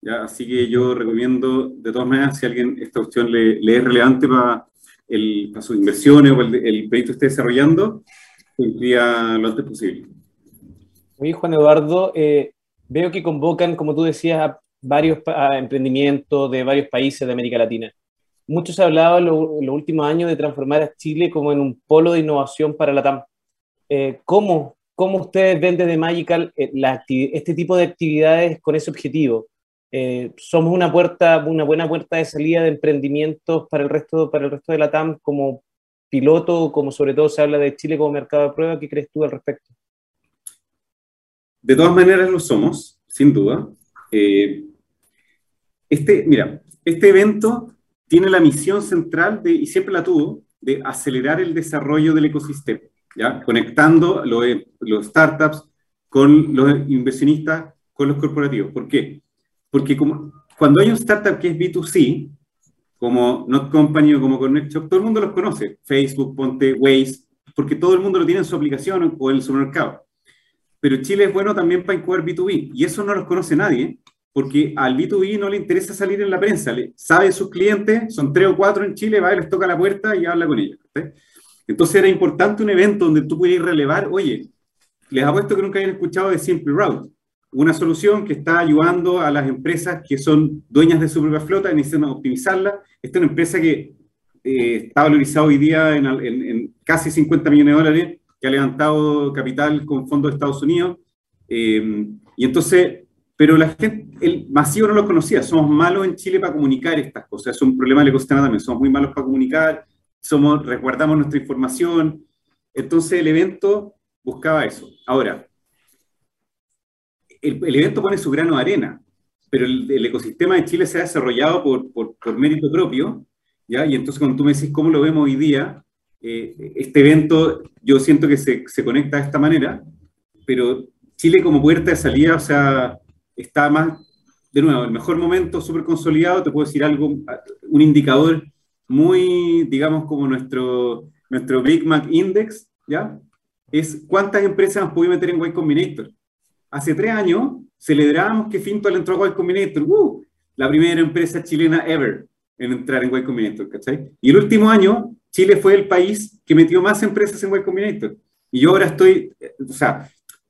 ¿ya? Así que yo recomiendo, de todas maneras, si alguien esta opción le, le es relevante para, el, para, sus inversiones o el, el proyecto esté desarrollando, se inscriba lo antes posible. Oye, Juan Eduardo, eh, veo que convocan, como tú decías, a varios emprendimientos de varios países de América Latina. Mucho se ha hablado en, los últimos años de transformar a Chile como en un polo de innovación para la TAM. Eh, ¿Cómo cómo ustedes ven desde Magical eh, este tipo de actividades con ese objetivo. Eh, somos una puerta, una buena puerta de salida de emprendimientos para el resto, para el resto de la TAM como piloto, como sobre todo se habla de Chile como mercado de prueba. ¿Qué crees tú al respecto? De todas maneras lo somos, sin duda. Eh, este, mira, este evento tiene la misión central de, y siempre la tuvo, de acelerar el desarrollo del ecosistema. ¿Ya? conectando los, los startups con los inversionistas, con los corporativos. ¿Por qué? Porque como, cuando hay un startup que es B2C, como Not Company o como Connect todo el mundo los conoce. Facebook, Ponte, Waze, porque todo el mundo lo tiene en su aplicación o en el supermercado. Pero Chile es bueno también para incubar B2B, y eso no los conoce nadie, porque al B2B no le interesa salir en la prensa. Le, sabe sus clientes, son tres o cuatro en Chile, va y les toca la puerta y habla con ellos. Entonces era importante un evento donde tú pudieras relevar, oye, les apuesto que nunca hayan escuchado de Simple Route, una solución que está ayudando a las empresas que son dueñas de su propia flota y necesitan optimizarla. Esta es una empresa que eh, está valorizada hoy día en, casi 50 millones de dólares, que ha levantado capital con fondos de Estados Unidos. Eh, y entonces, pero la gente, el masivo no lo conocía. Somos malos en Chile para comunicar estas cosas. Es un problema del ecosistema también. Somos muy malos para comunicar somos, resguardamos nuestra información. Entonces el evento buscaba eso. Ahora, el, evento pone su grano de arena, pero el, ecosistema de Chile se ha desarrollado por, por, mérito propio, ¿ya? Y entonces cuando tú me decís cómo lo vemos hoy día, eh, este evento yo siento que se, se, conecta de esta manera, pero Chile como puerta de salida, o sea, está más, de nuevo, el mejor momento, súper consolidado, te puedo decir algo, un indicador muy, digamos, como nuestro, nuestro Big Mac Index, ¿ya? Es cuántas empresas hemos podido meter en Y Combinator hace tres años celebrábamos que Fintual entró a Y Combinator. ¡Uh! La primera empresa chilena ever en entrar en Y Combinator, ¿cachai? Y el último año, Chile fue el país que metió más empresas en Y Combinator. Y yo ahora estoy, eh, o sea,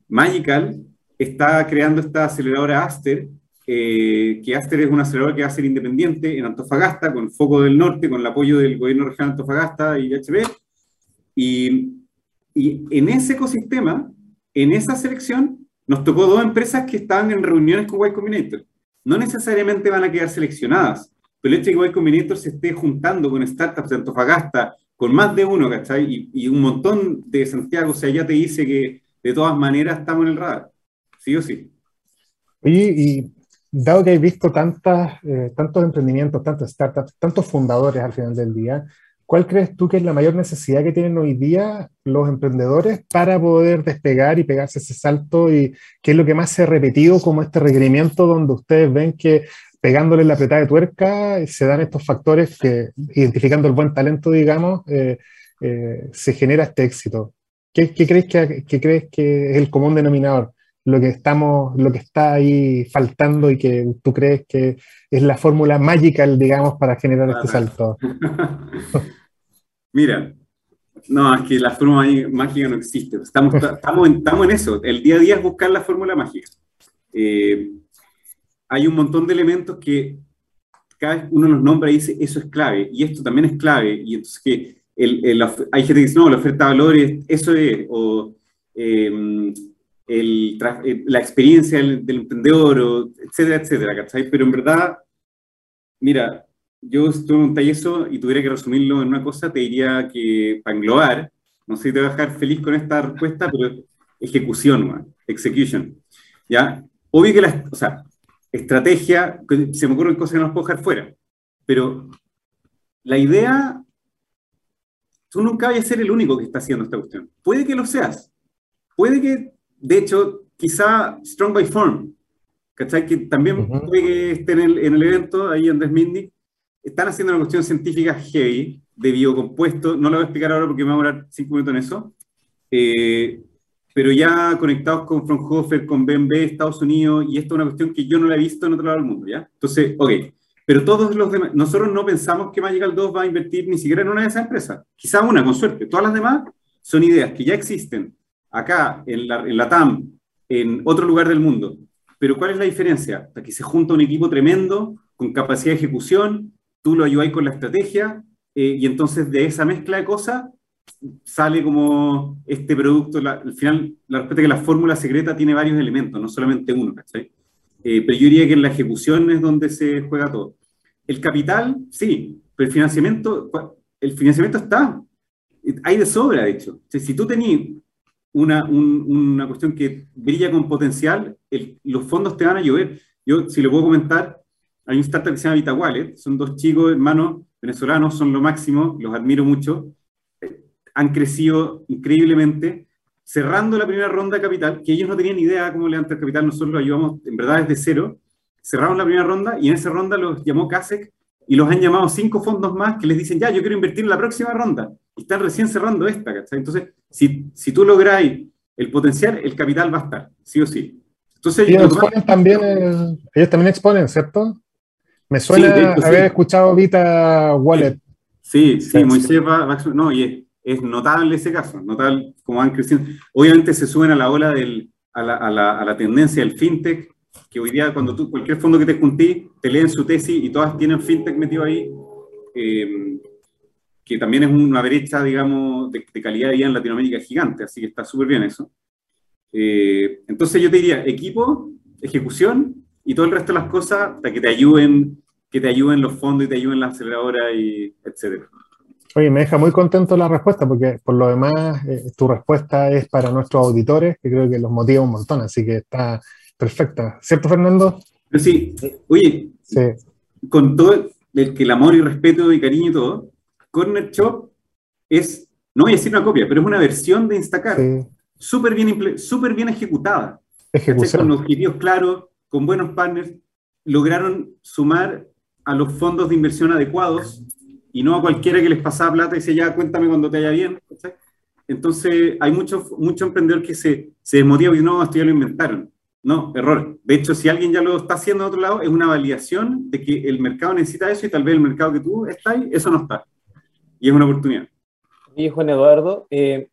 Magical está creando esta aceleradora Aster, eh, que Aster es una aceleradora que va a ser independiente en Antofagasta, con foco del norte, con el apoyo del gobierno regional de Antofagasta y HB. Y, y en ese ecosistema, en esa selección, nos tocó dos empresas que estaban en reuniones con Y Combinator. No necesariamente van a quedar seleccionadas, pero el hecho de que Y Combinator se esté juntando con startups de Antofagasta, con más de uno, ¿cachai? Y, y, un montón de Santiago, o sea, ya te dice que de todas maneras estamos en el radar, sí o sí. Oye, y dado que he visto tantas, eh, tantos emprendimientos, tantas startups, tantos fundadores al final del día, ¿Cuál crees tú que es la mayor necesidad que tienen hoy día los emprendedores para poder despegar y pegarse ese salto? ¿Y qué es lo que más se ha repetido como este requerimiento donde ustedes ven que pegándole la apretada de tuerca se dan estos factores que, identificando el buen talento, digamos, eh, eh, se genera este éxito? ¿Qué, crees que, crees que es el común denominador? Lo que, estamos, lo que está ahí faltando y que tú crees que es la fórmula mágica, digamos, para generar este salto. Mira, no, es que la fórmula mágica no existe. Estamos, estamos, en, estamos en eso. El día a día es buscar la fórmula mágica. Eh, hay un montón de elementos que cada vez uno los nombra y dice, eso es clave, y esto también es clave. Y entonces que el, hay gente que dice, no, la oferta de valores, eso es, o em, el, la experiencia del, emprendedor, o etcétera, etcétera, Pero en verdad, mira, yo estuve en un eso y tuviera que resumirlo en una cosa, te diría que para englobar, no sé si te voy a dejar feliz con esta respuesta, pero ejecución, execution. ¿Ya? Obvio que la, o sea, estrategia, se me ocurren cosas que no las puedo dejar fuera, pero la idea, tú nunca vayas a ser el único que está haciendo esta cuestión. Puede que lo seas, puede que, de hecho, quizá Strong by Form, ¿cachai? Que también puede que esté en el, en el evento, ahí Andrés Mindy, están haciendo una cuestión científica heavy de biocompuesto, no lo voy a explicar ahora porque me va a durar cinco minutos en eso, eh, pero ya conectados con Fraunhofer, con BMB, Estados Unidos, y esto es una cuestión que yo no la he visto en otro lado del mundo, ¿ya? Entonces, ok, pero todos los demás, nosotros no pensamos que Magical 2 va a invertir ni siquiera en una de esas empresas, quizá una, con suerte, todas las demás son ideas que ya existen acá, en la, TAM, en otro lugar del mundo, pero ¿cuál es la diferencia? Que se junta un equipo tremendo, con capacidad de ejecución, tú lo ayudáis con la estrategia eh, y entonces de esa mezcla de cosas sale como este producto, al final la respuesta es que la fórmula secreta tiene varios elementos, no solamente uno, ¿cachai? Eh, pero yo diría que en la ejecución es donde se juega todo. El capital, sí, pero el financiamiento, el financiamiento está, hay de sobra, de hecho. si tú tenías una, una, cuestión que brilla con potencial, los fondos te van a llover. Yo, si lo puedo comentar, hay un startup que se llama Vita son dos chicos, hermanos venezolanos, son lo máximo, los admiro mucho, eh, han crecido increíblemente, cerrando la primera ronda de capital, que ellos no tenían idea cómo levantar capital, nosotros lo ayudamos en verdad desde cero, cerraron la primera ronda y en esa ronda los llamó CASEC y los han llamado cinco fondos más que les dicen, ya, yo quiero invertir en la próxima ronda, y están recién cerrando esta, ¿cachai? Entonces, si, si tú lográis el potencial, el capital va a estar, sí o sí. Entonces, ellos, también, ellos también exponen, ¿cierto? Me suena haber escuchado Vita Wallet. Sí, sí, Moisés va, no, y es, notable ese caso, notable cómo van creciendo. Obviamente se suben a la ola del, a, la, a, la, a la tendencia del fintech, que hoy día cuando tú, cualquier fondo que te juntí, te leen su tesis y todas tienen fintech metido ahí, eh, que también es una brecha, digamos, de, calidad de vida en Latinoamérica gigante, así que está súper bien eso. Eh, entonces yo te diría, equipo, ejecución y todo el resto de las cosas para que te ayuden que te ayuden los fondos y te ayuden la aceleradora y etcétera. Oye, me deja muy contento la respuesta, porque por lo demás eh, tu respuesta es para nuestros auditores, que creo que los motiva un montón, así que está perfecta. ¿Cierto, Fernando? Sí. Oye, con todo el, que el amor y respeto y cariño y todo, Corner Shop es, no voy a decir una copia, pero es una versión de Instacart. Súper bien, super bien ejecutada. Ejecución. Con objetivos claros, con buenos partners, lograron sumar a los fondos de inversión adecuados y no a cualquiera que les pasaba plata y decía, ya, cuéntame cuando te haya bien. Entonces, hay muchos mucho emprendedor que se, se desmotiva y no, esto ya lo inventaron. No, error. De hecho, si alguien ya lo está haciendo de otro lado, es una validación de que el mercado necesita eso y tal vez el mercado que tú estás ahí, eso no está. Y es una oportunidad. Y Juan Eduardo, eh,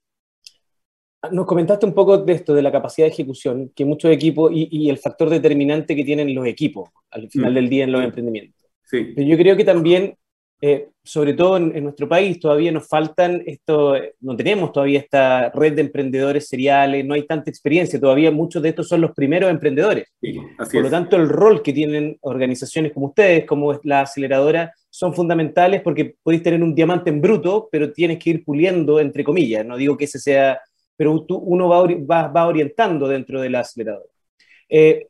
nos comentaste un poco de esto, de la capacidad de ejecución, que muchos equipos y, el factor determinante que tienen los equipos al final mm. del día en los emprendimientos. Sí. Pero yo creo que también eh, sobre todo en, nuestro país, todavía nos faltan esto, no tenemos todavía esta red de emprendedores seriales, no hay tanta experiencia, todavía muchos de estos son los primeros emprendedores. Por lo tanto, el rol que tienen organizaciones como ustedes, como la aceleradora, son fundamentales porque podéis tener un diamante en bruto, pero tienes que ir puliendo, entre comillas, no digo que ese sea, pero tú, uno va, va, va orientando dentro de la. Eh,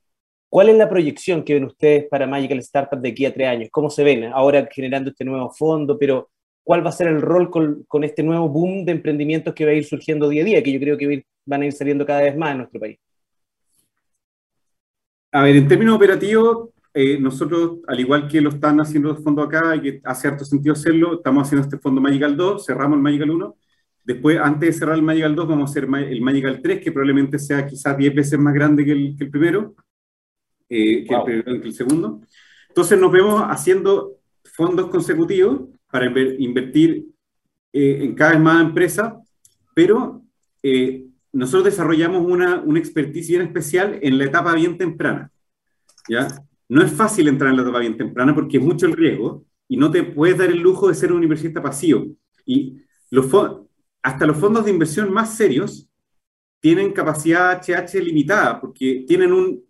¿Cuál es la proyección que ven ustedes para Magical Startup de aquí a tres años? ¿Cómo se ven ahora generando este nuevo fondo? Pero, ¿cuál va a ser el rol con, con, este nuevo boom de emprendimientos que va a ir surgiendo día a día, que yo creo que van a ir saliendo cada vez más en nuestro país? A ver, en términos operativos, eh, nosotros, al igual que lo están haciendo los fondos acá y que hace harto sentido hacerlo, estamos haciendo este fondo Magical 2, cerramos el Magical 1. Después, antes de cerrar el Magical 2, vamos a hacer el Magical 3, que probablemente sea quizás 10 veces más grande que el, que el primero eh, que, el, segundo. Entonces nos vemos haciendo fondos consecutivos para invertir eh, en cada vez más empresas, pero eh, nosotros desarrollamos una, una expertise bien especial en la etapa bien temprana. ¿ya? No es fácil entrar en la etapa bien temprana porque es mucho el riesgo y no te puedes dar el lujo de ser un universista pasivo. Y hasta los fondos de inversión más serios tienen capacidad HH limitada porque tienen un,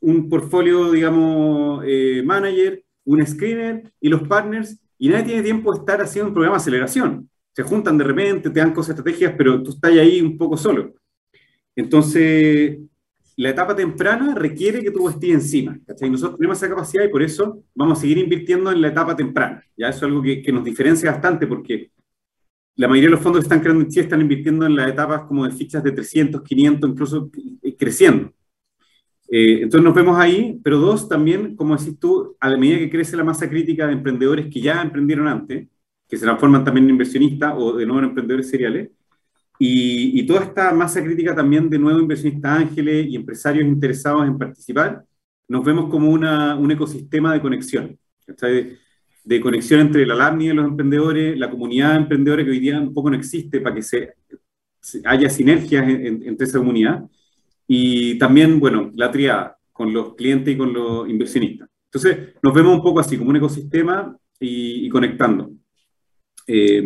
un portfolio, digamos, eh, manager, un screener y los partners, y nadie tiene tiempo de estar haciendo un programa de aceleración. Se juntan de repente, te dan cosas estrategias, pero tú estás ahí un poco solo. Entonces, la etapa temprana requiere que tú estés encima. ¿cachai? Nosotros tenemos esa capacidad y por eso vamos a seguir invirtiendo en la etapa temprana. Ya eso es algo que, nos diferencia bastante porque la mayoría de los fondos que están creando en Chile están invirtiendo en las etapas como de fichas de 300, 500, incluso eh, creciendo. Eh, entonces nos vemos ahí, pero dos, también, como decís tú, a la medida que crece la masa crítica de emprendedores que ya emprendieron antes, que se transforman también en inversionistas o de nuevo en emprendedores seriales, y, toda esta masa crítica también de nuevos inversionistas ángeles y empresarios interesados en participar, nos vemos como una, un ecosistema de conexión, de, de, conexión entre la LAMNI de los emprendedores, la comunidad de emprendedores que hoy día un poco no existe para que se, haya sinergias entre esa comunidad, y también, bueno, la triada con los clientes y con los inversionistas. Entonces, nos vemos un poco así, como un ecosistema y, conectando. Eh,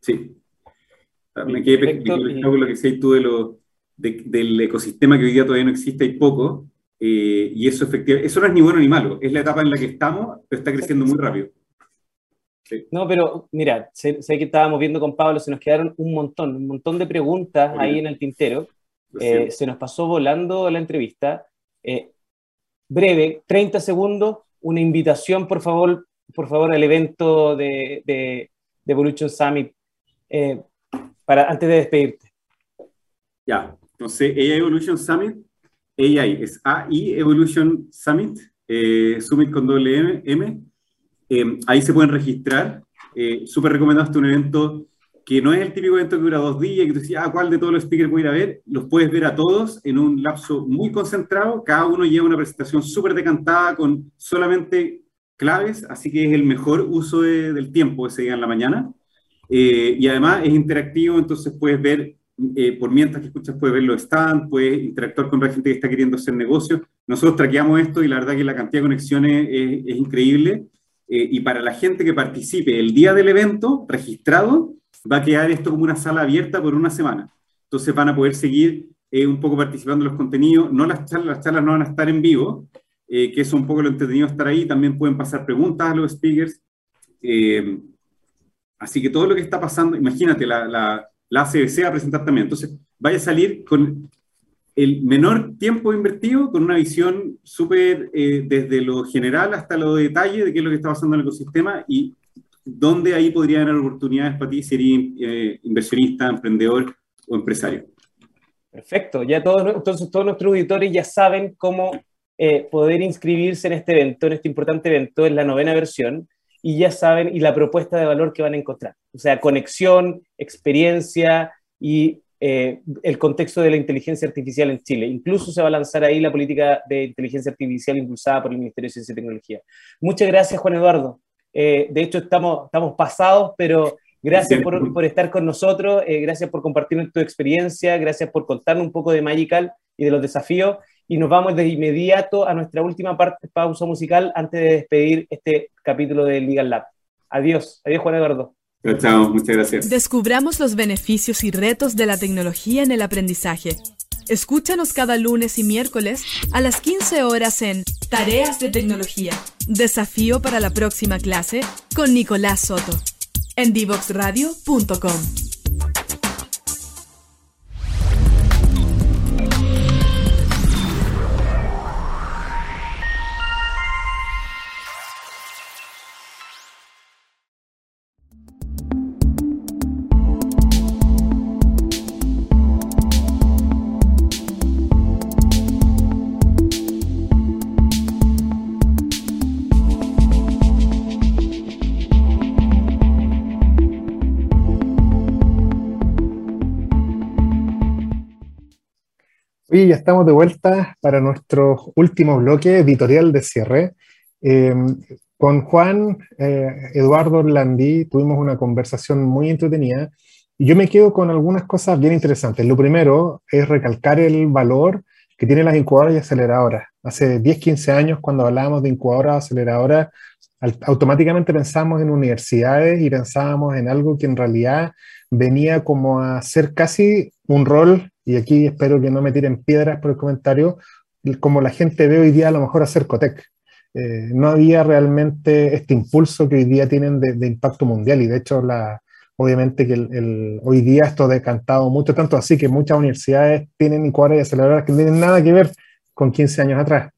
sí. Me quedé con lo que decías tú de lo, del ecosistema que hoy día todavía no existe, hay poco, eh, y eso efectivamente, eso no es ni bueno ni malo, es la etapa en la que estamos, pero está creciendo muy rápido. No, pero mira, sé, que estábamos viendo con Pablo, se nos quedaron un montón, un montón de preguntas ahí en el tintero. Eh, se nos pasó volando la entrevista. Eh, breve, 30 segundos, una invitación, por favor, por favor, al evento de, de, Evolution Summit, eh, para, antes de despedirte. Ya, entonces, AI Evolution Summit, AI es AI Evolution Summit, Summit con doble M, ahí se pueden registrar. Súper recomendado este un evento que no es el típico evento que dura dos días, que tú decís, ah, ¿cuál de todos los speakers voy a ir a ver? Los puedes ver a todos en un lapso muy concentrado, cada uno lleva una presentación súper decantada con solamente claves, así que es el mejor uso del tiempo ese día en la mañana. Eh, y además es interactivo, entonces puedes ver, eh, por mientras que escuchas, puedes ver los stands, puedes interactuar con la gente que está queriendo hacer negocio. Nosotros traqueamos esto y la verdad que la cantidad de conexiones es, es increíble. Eh, y para la gente que participe el día del evento, registrado, va a quedar esto como una sala abierta por una semana. Entonces van a poder seguir eh, un poco participando en los contenidos. No las charlas, las charlas no van a estar en vivo, eh, que es un poco lo entretenido estar ahí. También pueden pasar preguntas a los speakers. Eh, Así que todo lo que está pasando, imagínate, la, la, la ACBC va a presentar también. Entonces, vaya a salir con el menor tiempo invertido, con una visión súper eh, desde lo general hasta lo detalle de qué es lo que está pasando en el ecosistema y dónde ahí podrían haber oportunidades para ti si eres eh, inversionista, emprendedor o empresario. Perfecto, ya todos, entonces todos nuestros auditores ya saben cómo eh, poder inscribirse en este evento, en este importante evento, en la novena versión y ya saben, y la propuesta de valor que van a encontrar. O sea, conexión, experiencia y eh, el contexto de la inteligencia artificial en Chile. Incluso se va a lanzar ahí la política de inteligencia artificial impulsada por el Ministerio de Ciencia y Tecnología. Muchas gracias, Juan Eduardo. Eh, de hecho, estamos, estamos pasados, pero gracias por, por estar con nosotros, eh, gracias por compartir tu experiencia, gracias por contarnos un poco de Magical y de los desafíos y nos vamos de inmediato a nuestra última parte, pausa musical antes de despedir este capítulo de Legal Lab. Adiós, adiós Juan Eduardo. Chao, muchas gracias. Descubramos los beneficios y retos de la tecnología en el aprendizaje. Escúchanos cada lunes y miércoles a las 15 horas en Tareas de Tecnología. Desafío para la próxima clase con Nicolás Soto en divoxradio.com. Oye, ya estamos de vuelta para nuestro último bloque editorial de cierre. Eh, con Juan eh, Eduardo Orlandi tuvimos una conversación muy entretenida y yo me quedo con algunas cosas bien interesantes. Lo primero es recalcar el valor que tienen las incubadoras y aceleradoras. Hace 10, 15 años, cuando hablábamos de incubadoras o aceleradoras, automáticamente pensamos en universidades y pensábamos en algo que en realidad venía como a ser casi un rol y aquí espero que no me tiren piedras por el comentario, como la gente ve hoy día a lo mejor a Cercotec. Eh, no había realmente este impulso que hoy día tienen de, impacto mundial y de hecho la, obviamente que el, hoy día esto ha decantado mucho, tanto así que muchas universidades tienen incubadoras y aceleradoras que no tienen nada que ver con 15 años atrás.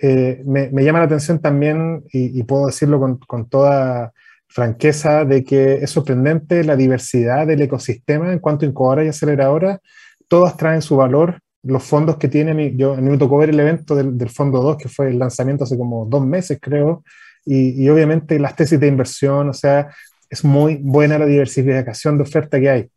Eh, me, llama la atención también, y, puedo decirlo con, con, toda franqueza, de que es sorprendente la diversidad del ecosistema en cuanto a incubadoras y aceleradoras todas traen su valor. Los fondos que tienen, yo a mí me tocó ver el evento del, Fondo 2, que fue el lanzamiento hace como dos meses, creo, y, obviamente las tesis de inversión, o sea, es muy buena la diversificación de oferta que hay.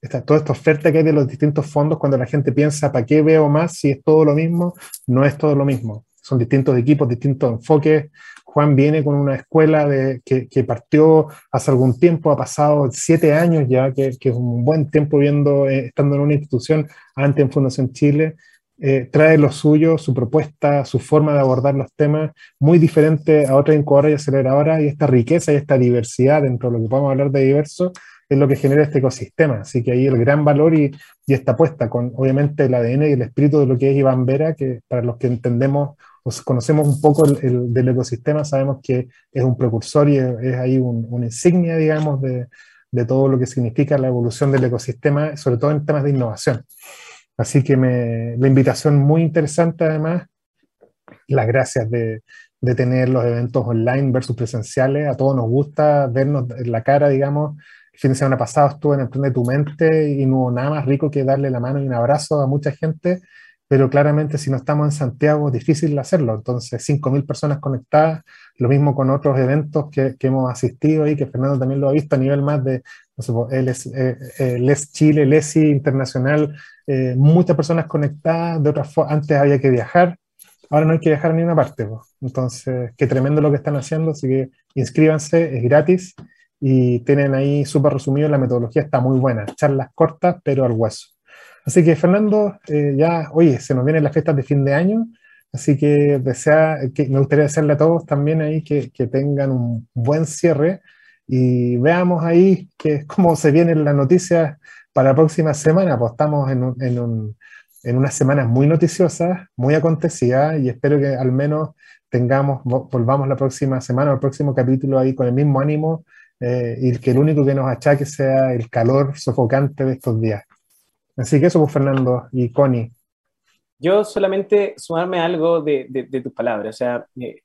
Está, toda esta oferta que hay de los distintos fondos, cuando la gente piensa, ¿para qué veo más si es todo lo mismo? No es todo lo mismo. Son distintos equipos, distintos enfoques, Juan viene con una escuela que, partió hace algún tiempo, ha pasado siete años ya, que, es un buen tiempo viendo, eh, estando en una institución antes en Fundación Chile, eh, trae lo suyo, su propuesta, su forma de abordar los temas, muy diferente a otras incubadoras y aceleradoras, y esta riqueza y esta diversidad dentro de lo que podemos hablar de diverso, es lo que genera este ecosistema. Así que ahí el gran valor y, y esta apuesta con obviamente el ADN y el espíritu de lo que es Iván Vera, que para los que entendemos pues, conocemos un poco el, del ecosistema, sabemos que es un precursor y es, ahí un, una insignia, digamos, de, de, todo lo que significa la evolución del ecosistema, sobre todo en temas de innovación. Así que me, la invitación muy interesante además, las gracias de, de tener los eventos online versus presenciales, a todos nos gusta vernos en la cara, digamos, el fin de semana pasado estuve en Emprende tu Mente y no hubo nada más rico que darle la mano y un abrazo a mucha gente pero claramente si no estamos en Santiago es difícil hacerlo. Entonces, 5.000 personas conectadas, lo mismo con otros eventos que, que, hemos asistido y que Fernando también lo ha visto a nivel más de, no sé, él es, eh, eh, Les Chile, Lesi Internacional, eh, muchas personas conectadas, de otras antes había que viajar, ahora no hay que viajar a ninguna parte. Entonces, qué tremendo lo que están haciendo, así que inscríbanse, es gratis y tienen ahí súper resumido, la metodología está muy buena, charlas cortas pero al hueso. Así que Fernando, eh, ya, oye, se nos vienen las fiestas de fin de año, así que, desea, que me gustaría desearle a todos también ahí que, que tengan un buen cierre y veamos ahí que, cómo se vienen las noticias para la próxima semana, pues estamos en, un, en, un, en unas semanas muy noticiosas, muy acontecidas y espero que al menos tengamos, volvamos la próxima semana, el próximo capítulo ahí con el mismo ánimo eh, y que el único que nos achaque sea el calor sofocante de estos días. Así que eso, pues Fernando y Connie. Yo solamente sumarme algo de, de, tus palabras. O sea, eh,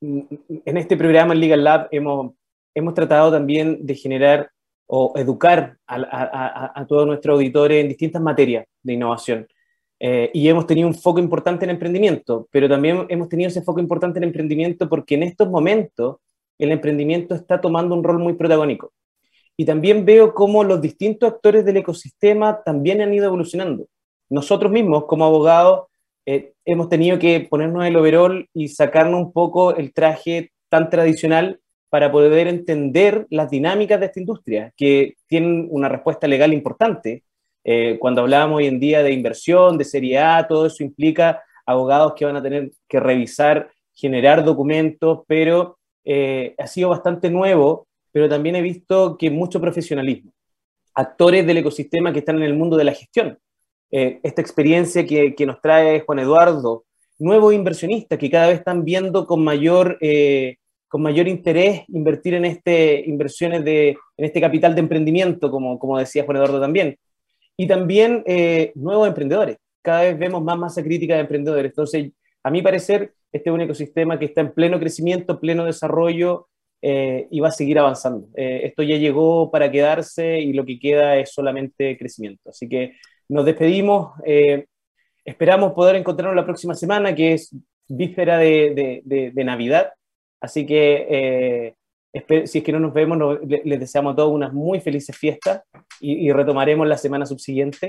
en este programa en Legal Lab hemos, hemos tratado también de generar o educar a, a, todos nuestros auditores en distintas materias de innovación. Eh, y hemos tenido un foco importante en emprendimiento, pero también hemos tenido ese foco importante en emprendimiento porque en estos momentos el emprendimiento está tomando un rol muy protagónico. Y también veo cómo los distintos actores del ecosistema también han ido evolucionando. Nosotros mismos, como abogados, eh, hemos tenido que ponernos el overall y sacarnos un poco el traje tan tradicional para poder entender las dinámicas de esta industria, que tienen una respuesta legal importante, eh, cuando hablamos hoy en día de inversión, de serie A, todo eso implica abogados que van a tener que revisar, generar documentos, pero eh, ha sido bastante nuevo, pero también he visto que mucho profesionalismo. Actores del ecosistema que están en el mundo de la gestión. Eh, esta experiencia que, nos trae Juan Eduardo, nuevos inversionistas que cada vez están viendo con mayor, con mayor interés invertir en este, inversiones de, en este capital de emprendimiento, como, como decía Juan Eduardo también y también eh, nuevos emprendedores. Cada vez vemos más masa crítica de emprendedores. Entonces, a mi parecer, este es un ecosistema que está en pleno crecimiento, pleno desarrollo eh, y va a seguir avanzando. Eh, esto ya llegó para quedarse y lo que queda es solamente crecimiento. Así que nos despedimos. esperamos poder encontrarnos la próxima semana, que es víspera de, de, de Navidad. Así que si es que no nos vemos, les deseamos a todos unas muy felices fiestas y, retomaremos la semana subsiguiente.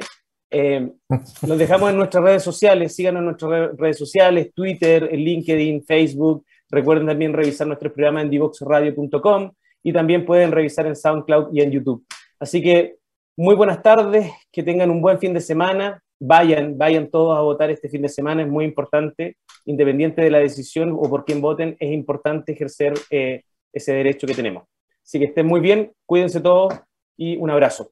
Eh, los dejamos en nuestras redes sociales, síganos en nuestras redes sociales, Twitter, LinkedIn, Facebook. Recuerden también revisar nuestro programa en divoxradio.com y también pueden revisar en SoundCloud y en YouTube. Así que muy buenas tardes, que tengan un buen fin de semana. Vayan, vayan todos a votar este fin de semana, es muy importante, independiente de la decisión o por quién voten, es importante ejercer eh, ese derecho que tenemos. Así que estén muy bien, cuídense todos y un abrazo.